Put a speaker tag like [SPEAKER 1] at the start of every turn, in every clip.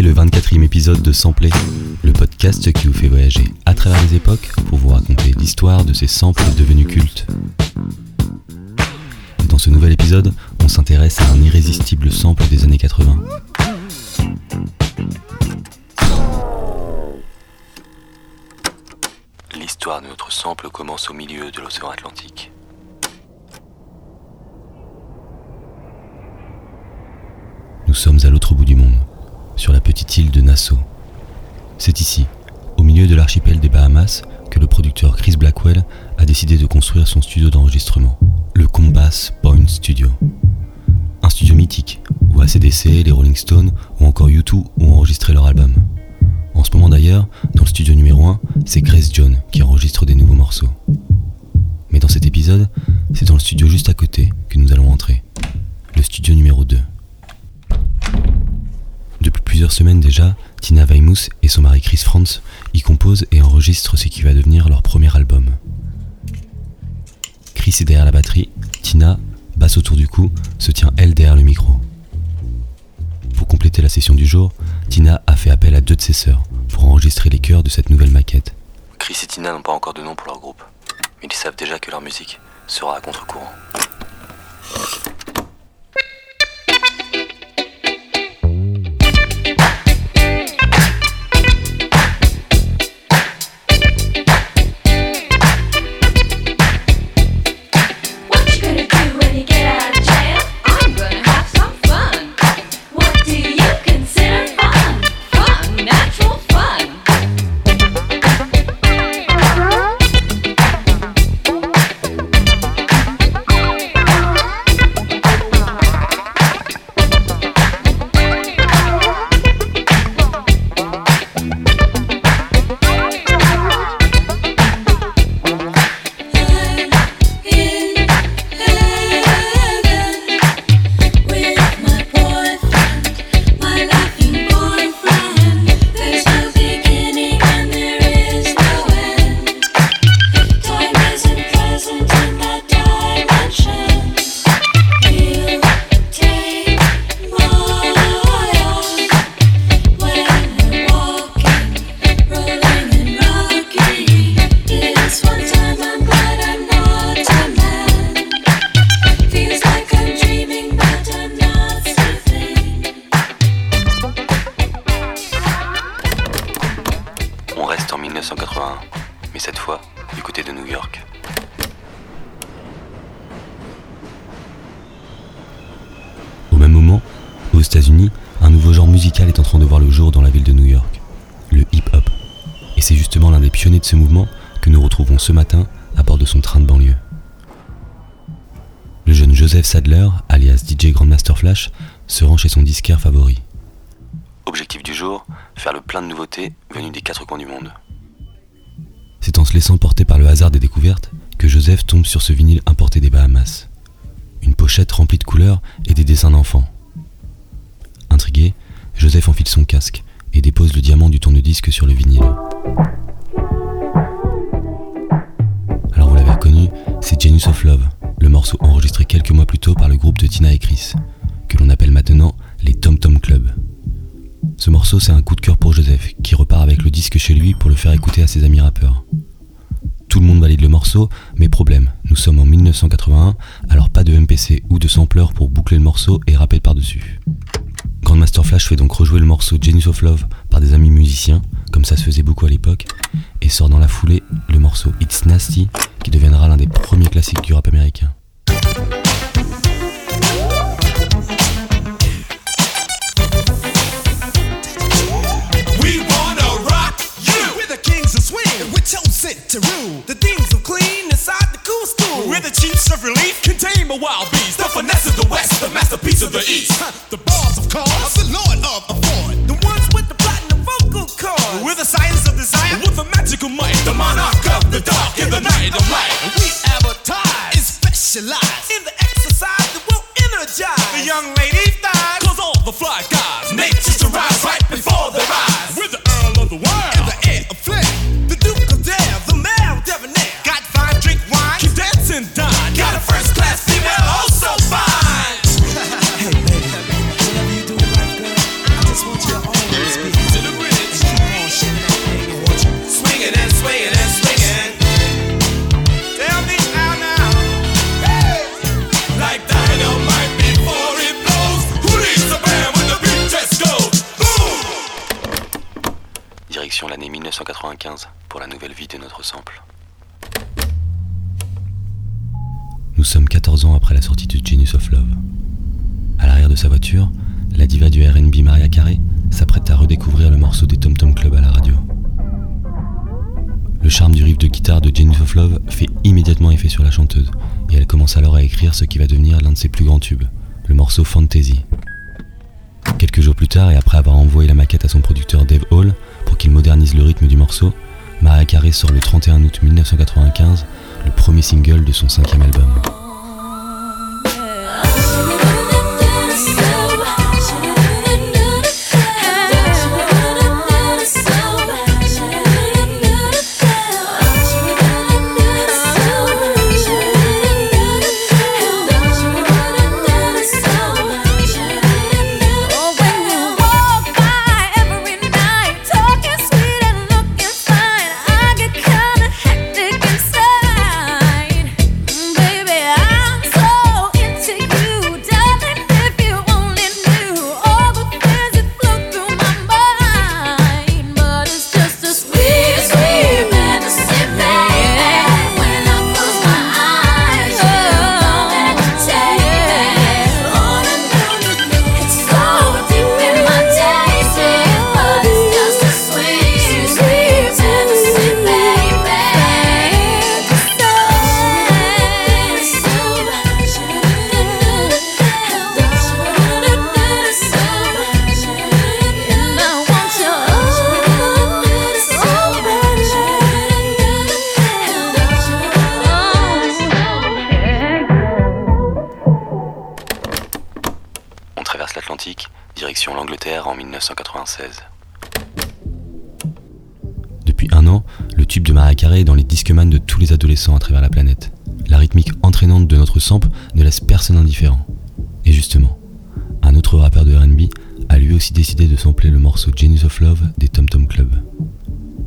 [SPEAKER 1] écoutez le 24e épisode de Sampler, le podcast qui vous fait voyager à travers les époques pour vous raconter l'histoire de ces samples devenus cultes. Dans ce nouvel épisode, on s'intéresse à un irrésistible sample des années 80.
[SPEAKER 2] L'histoire de notre sample commence au milieu de l'océan Atlantique.
[SPEAKER 1] Nous sommes à l'autre bout du monde, sur la petite île de Nassau. C'est ici, au milieu de l'archipel des Bahamas, que le producteur Chris Blackwell a décidé de construire son studio d'enregistrement, le Combass Point Studio. Un studio mythique, où ACDC, les Rolling Stones ou encore U2 ont enregistré leur album. En ce moment d'ailleurs, dans le studio numéro 1, c'est Grace John qui enregistre des nouveaux morceaux. Mais dans cet épisode, c'est dans le studio juste à côté que nous allons entrer, le studio numéro 2. Plusieurs semaines déjà, Tina Weymouth et son mari Chris Franz y composent et enregistrent ce qui va devenir leur premier album. Chris est derrière la batterie, Tina, basse autour du cou, se tient elle derrière le micro. Pour compléter la session du jour, Tina a fait appel à deux de ses sœurs pour enregistrer les chœurs de cette nouvelle maquette.
[SPEAKER 2] Chris et Tina n'ont pas encore de nom pour leur groupe, mais ils savent déjà que leur musique sera à contre-courant. Mais cette fois du côté de New York.
[SPEAKER 1] Au même moment, aux États-Unis, un nouveau genre musical est en train de voir le jour dans la ville de New York, le hip-hop. Et c'est justement l'un des pionniers de ce mouvement que nous retrouvons ce matin à bord de son train de banlieue. Le jeune Joseph Sadler, alias DJ Grandmaster Flash, se rend chez son disquaire favori.
[SPEAKER 2] Objectif du jour, faire le plein de nouveautés venues des quatre coins du monde.
[SPEAKER 1] En se laissant porter par le hasard des découvertes que Joseph tombe sur ce vinyle importé des Bahamas. Une pochette remplie de couleurs et des dessins d'enfants. Intrigué, Joseph enfile son casque et dépose le diamant du tourne-disque sur le vinyle. Alors vous l'avez reconnu, c'est Genius of Love, le morceau enregistré quelques mois plus tôt par le groupe de Tina et Chris, que l'on appelle maintenant les Tom Tom Club. Ce morceau, c'est un coup de cœur pour Joseph, qui repart avec le disque chez lui pour le faire écouter à ses amis rappeurs. Tout le monde valide le morceau, mais problème, nous sommes en 1981, alors pas de MPC ou de sampler pour boucler le morceau et rapper par-dessus. Grandmaster Flash fait donc rejouer le morceau Genius of Love par des amis musiciens, comme ça se faisait beaucoup à l'époque, et sort dans la foulée le morceau It's Nasty, qui deviendra l'un des premiers classiques du rap américain.
[SPEAKER 3] To rule. The themes of clean inside the cool school. We're the chiefs of relief. Contain the wild beast. The finesse of the west. The masterpiece of the east. The
[SPEAKER 1] l'année 1995 pour la nouvelle vie de notre sample.
[SPEAKER 2] Nous sommes 14 ans après la sortie de Genius of Love. À l'arrière de sa voiture, la diva du RB Maria Carey s'apprête à redécouvrir le morceau des Tom Tom Club à la radio. Le charme du riff de guitare de Genius of Love fait immédiatement effet sur la chanteuse, et elle commence alors à écrire ce qui va devenir l'un de ses plus grands tubes, le morceau Fantasy. Quelques jours plus tard, et après avoir envoyé la maquette à son producteur Dave Hall pour qu'il modernise le rythme du morceau, Mariah Carey sort le 31 août 1995 le premier single de son cinquième album.
[SPEAKER 1] En 1996.
[SPEAKER 2] Depuis un an, le tube de Mariah Carey est dans les disqueman de tous les adolescents à travers la planète. La rythmique entraînante de notre sample ne laisse personne indifférent. Et justement, un autre rappeur de RB a lui aussi décidé de sampler le morceau Genius of Love des Tom Tom Club.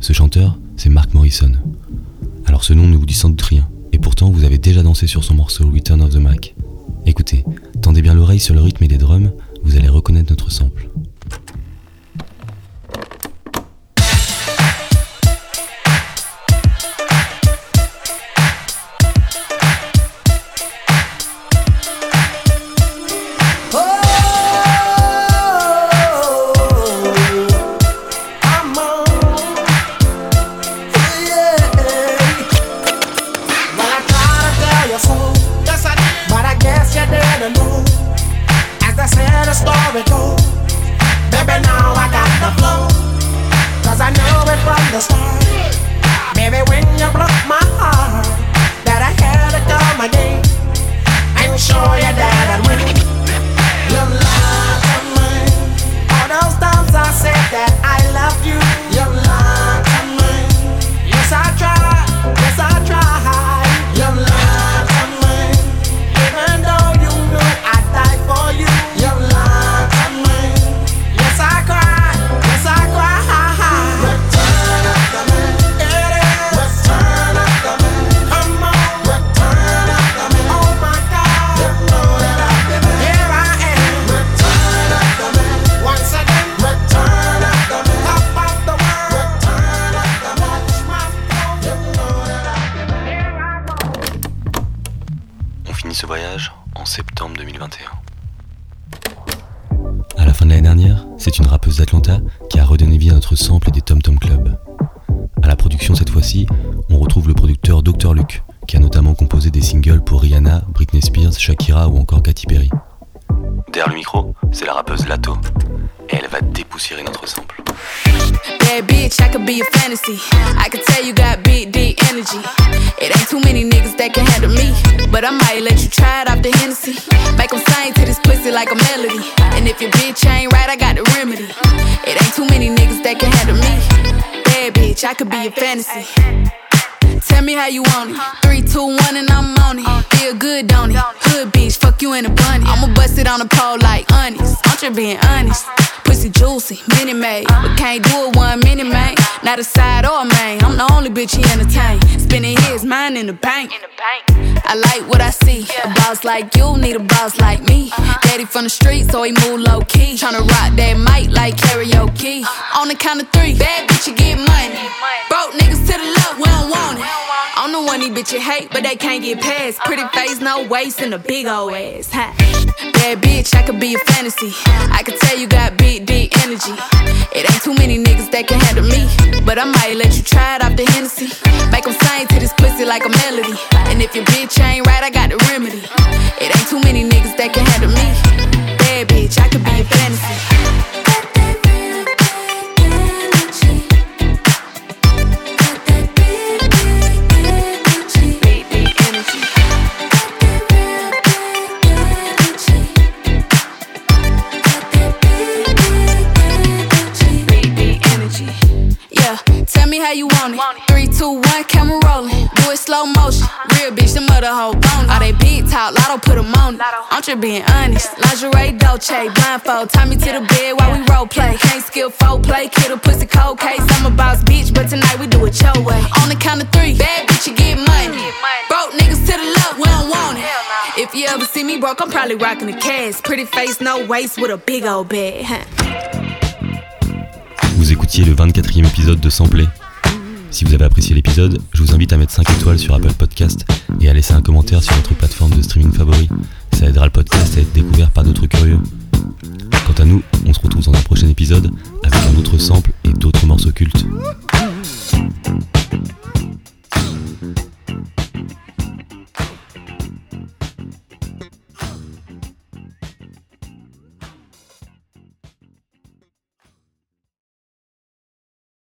[SPEAKER 2] Ce chanteur, c'est Mark Morrison. Alors ce nom ne vous dit sans doute rien, et pourtant vous avez déjà dansé sur son morceau Return of the Mac. Écoutez, tendez bien l'oreille sur le rythme et les drums, vous allez reconnaître notre sample.
[SPEAKER 4] The story goes. Baby, now I got the flow. Cause I knew it from the start. Baby, when you broke my heart, that I had to come again and show
[SPEAKER 2] Dr Luke, qui a notamment composé des singles pour Rihanna, Britney Spears, Shakira ou encore Katy Perry.
[SPEAKER 1] Derrière le micro, c'est la rappeuse Lato. Et elle va dépoussiérer notre sample.
[SPEAKER 5] Bad bitch, I could be a fantasy. I could tell you got big, deep energy. It ain't too many niggas that can handle me. But I might let you try it off the Hennessy. Make 'em sing to this pussy like a melody. And if your bitch ain't right, I got the remedy. It ain't too many niggas that can handle me. Bad bitch, I could be a fantasy. Tell me how you want it. Three, two, one, and I'm on it. Feel good, don't it? Hood bitch, fuck you in a bunny. I'ma bust it on the pole like honest. I'm just being honest. Pussy juicy, mini made. But can't do it one mini man. Not a side or a main. I'm the only bitch he entertain. Spending his mind in the bank. in the bank. I like what I see. A boss like you need a boss like me. Uh-huh. Daddy from the street, so he move low key. Tryna rock that mic like karaoke. Uh-huh. On the count of three, bad bitch, you get money. Broke niggas to the left, we don't want it. I'm the one these bitches hate, but they can't get past. Uh-huh. Pretty face, no waist, and a big old ass. Huh? Bad bitch, I could be a fantasy. I could tell you got big, deep energy. It ain't too many niggas that can handle me. But I might let you try it off the Hennessy. Make 'em sing to this pussy like a melody. And if your bitch ain't right, I got the remedy. It ain't too many niggas that can handle me. Bad bitch, I could be a fantasy. Tell me how you want it. Three, two, one, camera rolling. Do it slow motion. Put 'em on it. I'm just being honest. Lingerie, Dolce, blindfold. Tie me to the bed while we role play. Can't skill play, kid a pussy cold case. I'm a boss bitch, but tonight we do it your way. On the count of three, bad bitch, you get money. Broke niggas to the left, we don't want it. If you ever see me broke, I'm probably rocking the cash. Pretty face, no waist, with a big old bag.
[SPEAKER 1] Vous écoutiez le 24e épisode de Samplé. Si vous avez apprécié l'épisode, je vous invite à mettre 5 étoiles sur Apple Podcast et à laisser un commentaire sur votre plateforme de streaming favori. Ça aidera le podcast à être découvert par d'autres curieux. Quant à nous, on se retrouve dans un prochain épisode avec un autre sample et d'autres morceaux cultes.